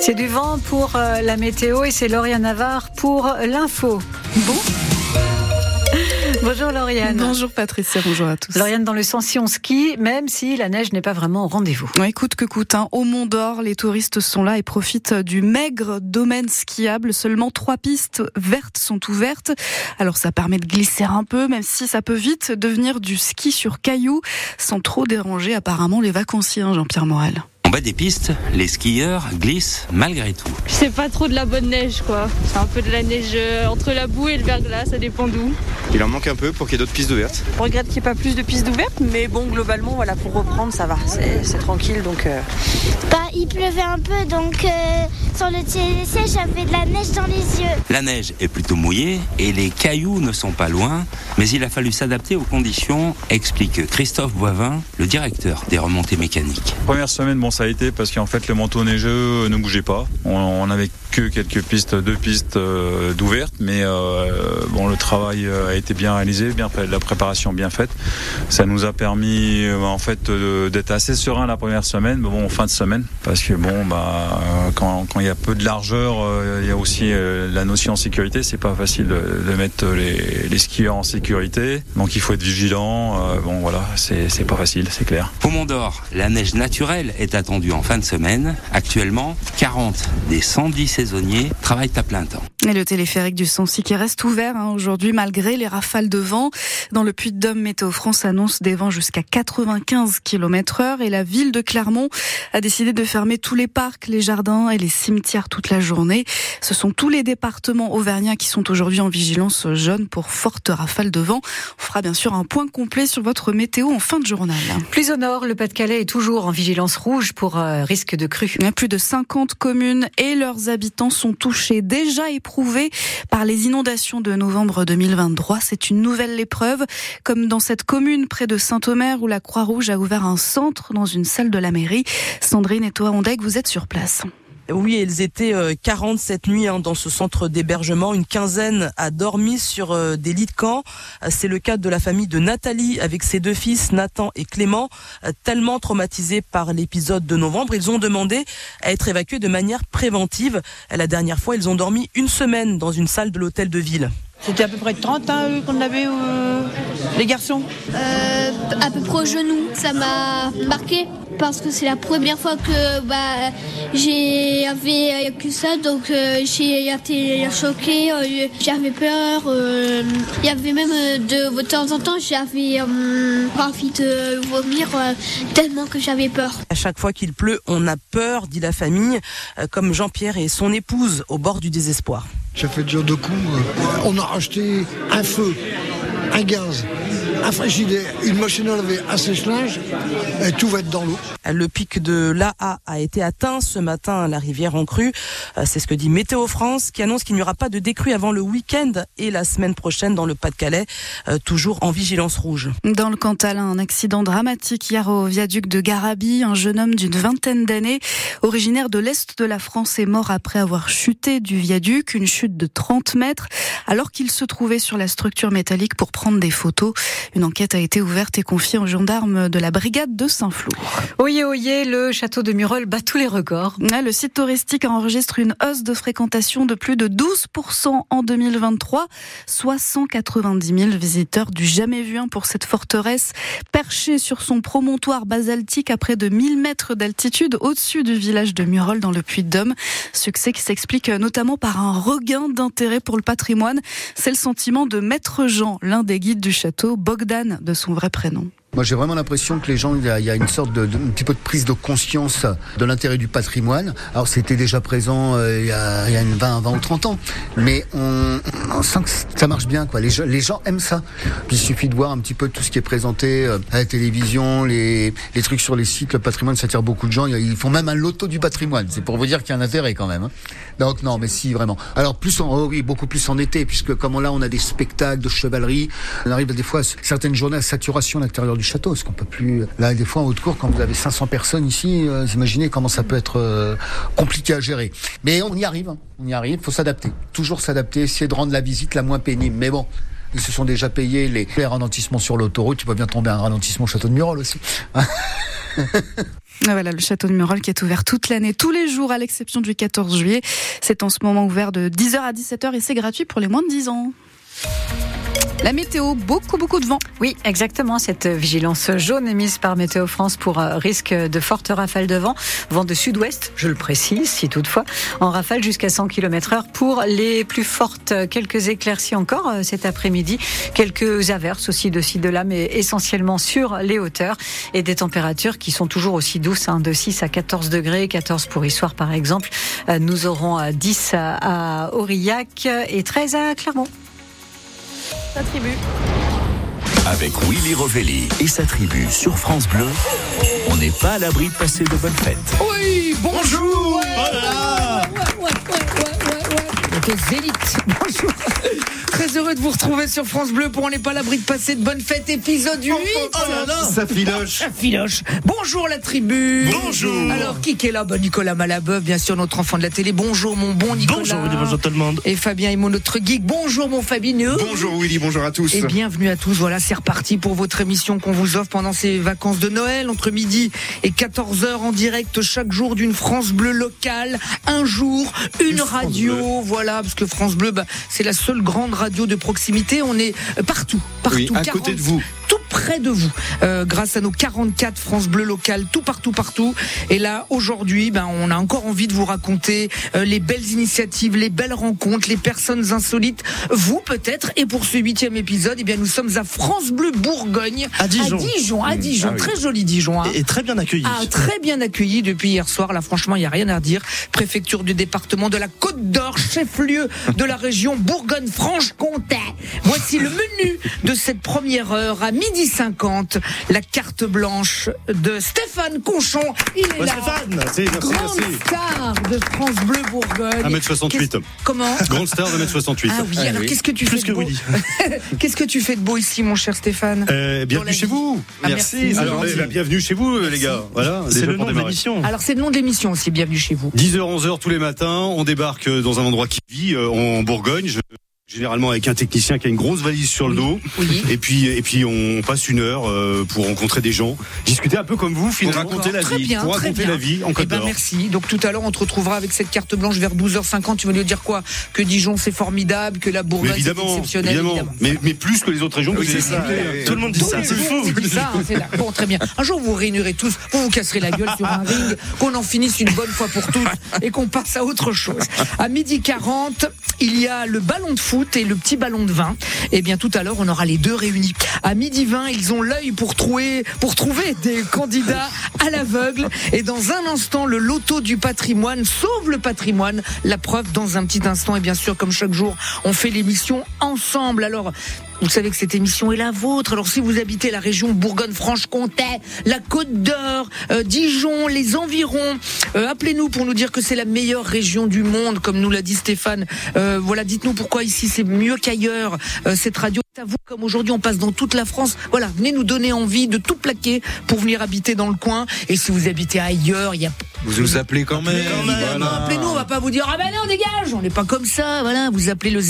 C'est du vent pour euh, la météo et c'est Lauriane Navarre pour l'info. Bon Bonjour Lauriane. Bonjour Patricia, bonjour à tous. Lauriane dans le sens si on skie, même si la neige n'est pas vraiment au rendez-vous. écoute que coûte, hein. au Mont d'Or, les touristes sont là et profitent du maigre domaine skiable. Seulement trois pistes vertes sont ouvertes. Alors ça permet de glisser un peu, même si ça peut vite devenir du ski sur cailloux, sans trop déranger apparemment les vacanciers, hein, Jean-Pierre Morel bas des pistes, les skieurs glissent malgré tout. C'est pas trop de la bonne neige quoi. C'est un peu de la neige euh, entre la boue et le verglas, ça dépend d'où. Il en manque un peu pour qu'il y ait d'autres pistes ouvertes. On regrette qu'il n'y ait pas plus de pistes ouvertes, mais bon, globalement, voilà, pour reprendre, ça va. C'est tranquille donc. Euh. Bah, il pleuvait un peu donc euh, sur le TLC, j'avais de la neige dans les yeux. La neige est plutôt mouillée et les cailloux ne sont pas loin, mais il a fallu s'adapter aux conditions, explique Christophe Boivin, le directeur des remontées mécaniques. Première semaine, bon, ça parce qu'en fait le manteau neigeux ne bougeait pas. On n'avait que quelques pistes, deux pistes euh, d'ouvertes, mais euh, bon le travail euh, a été bien réalisé, bien la préparation bien faite. Ça nous a permis en fait d'être assez serein la première semaine, mais bon en fin de semaine, parce que bon bah quand, il y a peu de largeur, il y a aussi la notion de sécurité. C'est pas facile de, mettre les, les, skieurs en sécurité, donc il faut être vigilant. bon voilà, c'est pas facile, c'est clair. Au d'Or, la neige naturelle est attendue en fin de semaine. Actuellement, 40 des 110 saisonniers travaillent à plein temps. Et le téléphérique du Sancy qui reste ouvert hein, aujourd'hui malgré les rafales de vent. Dans le Puy-de-Dôme, Météo France annonce des vents jusqu'à 95 km heure et la ville de Clermont a décidé de fermer tous les parcs, les jardins et les cimetières toute la journée. Ce sont tous les départements auvergnats qui sont aujourd'hui en vigilance jaune pour fortes rafales de vent. On fera bien sûr un point complet sur votre météo en fin de journal. Plus au nord, le Pas-de-Calais est toujours en vigilance rouge pour euh. Plus de 50 communes et leurs habitants sont touchés, déjà éprouvés par les inondations de novembre 2023. C'est une nouvelle épreuve, comme dans cette commune près de Saint-Omer où la Croix-Rouge a ouvert un centre dans une salle de la mairie. Sandrine et toi, Ondeg, vous êtes sur place. Oui, ils étaient 40 euh, cette nuit dans ce centre d'hébergement. Une quinzaine a dormi sur euh, des lits de camp. Euh, c'est le cas de la famille de Nathalie avec ses deux fils, Nathan et Clément, tellement traumatisés par l'épisode de novembre. Ils ont demandé à être évacués de manière préventive. La dernière fois, ils ont dormi une semaine dans une salle de l'hôtel de ville. C'était à peu près 30 ans hein, qu'on avait les garçons À peu près au genou. Ça m'a marqué parce que c'est la première fois que bah, j'ai avait que ça, donc euh, j'ai été choquée, euh, j'avais peur. Euh, il y avait même de, temps en temps, j'avais envie de vomir tellement que j'avais peur. À chaque fois qu'il pleut, on a peur, dit la famille, comme Jean-Pierre et son épouse au bord du désespoir. Ça fait dur de coups. On a acheté un feu, un gaz, un frigidaire, une machine à laver, un sèche-linge, et tout va être dans l'eau. Le pic de l'AA a été atteint ce matin à la rivière en crue. Euh, c'est ce que dit Météo France, qui annonce qu'il n'y aura pas de décrue avant le week-end et la semaine prochaine dans le Pas-de-Calais, euh, toujours en vigilance rouge. Dans le Cantal, un accident dramatique hier au viaduc de Garabi. Un jeune homme d'une vingtaine d'années, originaire de l'Est de la France, est mort après avoir chuté du viaduc, une chute de 30 mètres, alors qu'il se trouvait sur la structure métallique pour prendre des photos. Une enquête a été ouverte et confiée aux gendarmes de la brigade de Saint-Flour. Oyez, oyez, le château de Murol bat tous les records. Le site touristique enregistre une hausse de fréquentation de plus de 12% en 2023, soit 190 000 visiteurs du jamais vu pour cette forteresse perchée sur son promontoire basaltique à près de 1000 mètres d'altitude au-dessus du village de Murol dans le Puy-de-Dôme. Succès qui s'explique notamment par un regain d'intérêt pour le patrimoine. C'est le sentiment de Maître Jean, l'un des guides du château, Bogdan de son vrai prénom. Moi, j'ai vraiment l'impression que les gens, il y, a, il y a une sorte de, de, un petit peu de prise de conscience de l'intérêt du patrimoine. Alors, c'était déjà présent euh, il, y a, il y a une 20, 20 ou 30 ans, mais on, on sent que ça marche bien, quoi. Les, les gens aiment ça. Puis, il suffit de voir un petit peu tout ce qui est présenté euh, à la télévision, les, les trucs sur les sites. Le patrimoine, ça attire beaucoup de gens. Ils font même un loto du patrimoine. C'est pour vous dire qu'il y a un intérêt quand même. Hein. Donc, non, mais si, vraiment. Alors, plus en, oh oui, beaucoup plus en été, puisque comme là, on a des spectacles de chevalerie. On arrive des fois certaines journées à saturation à l'intérieur du château, parce qu'on peut plus. Là, des fois en haute cour, quand vous avez 500 personnes ici, euh, imaginez comment ça peut être euh, compliqué à gérer. Mais on y arrive, hein. on y arrive. Faut s'adapter, toujours s'adapter, essayer de rendre la visite la moins pénible. Mais bon, Ils se sont déjà payés les, les ralentissements sur l'autoroute. Tu peux bien tomber un ralentissement au château de Murol aussi. Ah, voilà, le château de Murol qui est ouvert toute l'année, tous les jours, à l'exception du 14 juillet. C'est en ce moment ouvert de 10h à 17h et c'est gratuit pour les moins de 10 ans. La météo, beaucoup, beaucoup de vent. Oui, exactement. Cette vigilance jaune émise par Météo France pour euh, risque de fortes rafales de vent. Vent de sud-ouest, je le précise, si toutefois, en rafale jusqu'à 100 km heure pour les plus fortes. Quelques éclaircies encore euh, cet après-midi. Quelques averses aussi de ci, de là, mais essentiellement sur les hauteurs. Et des températures qui sont toujours aussi douces, hein, de 6 à 14 degrés, 14 pour Issoire par exemple. Euh, Nous aurons 10 à Aurillac et 13 à Clermont. La tribu. Avec Willy Rovelli et sa tribu sur France Bleu, on n'est pas à l'abri de passer de bonnes fêtes. Oui, bonjour Voilà. Zélite, bonjour. Très heureux de vous retrouver sur France Bleu pour On n'est pas à l'abri de passer de bonnes fêtes, épisode 8 Ça filoche. Ça filoche. Bonjour la tribu. Bonjour. Alors, qui est là? Bah, Nicolas Malabeuf, bien sûr, notre enfant de la télé. Bonjour mon bon Nicolas. Bonjour Willy, bonjour tout le monde. Et Fabien Imo, notre geek. Bonjour mon Fabineux Bonjour Willy, bonjour à tous. Et bienvenue à tous. Voilà, c'est reparti pour votre émission qu'on vous offre pendant ces vacances de Noël, entre midi et 14h en direct chaque jour d'une France Bleu locale. Un jour, une radio. Voilà, parce que France Bleu, bah, c'est la seule grande radio de proximité. On est euh, partout, partout. Oui, à côté de vous. Tout près de vous, euh, grâce à nos 44 France Bleu locales, tout partout, partout. Et là, aujourd'hui, ben, on a encore envie de vous raconter euh, les belles initiatives, les belles rencontres, les personnes insolites. Vous, peut-être. Et pour ce huitième épisode, eh bien, nous sommes à France Bleu Bourgogne. À Dijon. À Dijon, à. Dijon. Ah oui. Très joli Dijon. hein. Et, et très bien accueilli. Ah, très bien accueilli depuis hier soir. Là, franchement, il n'y a rien à dire. Préfecture du département de la Côte d'Or, chef-lieu de la région Bourgogne-Franche-Comté. Voici le menu de cette première heure à midi 50. La carte blanche de Stéphane Conchon. Il est Ouais, là. Stéphane, merci, merci, Grande merci. star de France Bleu Bourgogne. 1m68. Qu'est-ce- Comment Grande star de 1m68. Ah oui, alors qu'est-ce que tu Plus fais que de beau. Qu'est-ce que tu fais de beau ici, mon cher Stéphane Euh, la bienvenue chez vous. Ah, merci, Alors, eh ben, bienvenue chez vous, les gars. Voilà, C'est le nom de l'émission. Alors, c'est le nom de l'émission aussi. Bienvenue chez vous. 10h, 11h tous les matins, on débarque euh, dans un endroit qui vit, euh, en Bourgogne. Je- Généralement avec un technicien qui a une grosse valise sur le dos. Oui. Et puis, et puis on passe une heure euh, pour rencontrer des gens, discuter un peu comme vous, finalement. Pour raconter la Très vie. bien, pour très raconter bien. la vie en Eh ben merci. Donc tout à l'heure, on te retrouvera avec cette carte blanche vers 12h50. Tu vas nous dire quoi? Que Dijon c'est formidable, que la Bourgogne c'est exceptionnel. évidemment. évidemment. Mais, mais plus que les autres régions Oui, c'est ça. citées. Tout le monde dit ça. C'est fou. on dit ça, hein, là. Bon, très bien. Un jour, vous réunirez tous, vous vous casserez la gueule sur un ring, qu'on en finisse une bonne fois pour toutes et qu'on passe à autre chose. À midi 40, il y a le ballon de foot et le petit ballon de vin. Et bien, tout à l'heure, on aura les deux réunis. À midi 20, ils ont l'œil pour trouver, pour trouver des candidats à l'aveugle. Et dans un instant, le loto du patrimoine sauve le patrimoine. La preuve dans un petit instant. Et bien sûr, comme chaque jour, on fait l'émission ensemble. Alors, vous savez que cette émission est la vôtre. Alors si vous habitez la région Bourgogne-Franche-Comté, la Côte d'Or, euh, Dijon, les environs, euh, appelez-nous pour nous dire que c'est la meilleure région du monde, comme nous l'a dit Stéphane. Euh, voilà, dites-nous pourquoi ici c'est mieux qu'ailleurs. Cette radio est à vous, comme aujourd'hui on passe dans toute la France. Voilà, venez nous donner envie de tout plaquer pour venir habiter dans le coin. Et si vous habitez ailleurs, il y a Vous nous appelez quand même. non, appelez-nous, on va pas vous dire ah ben non dégage, on n'est pas comme ça, voilà, vous appelez le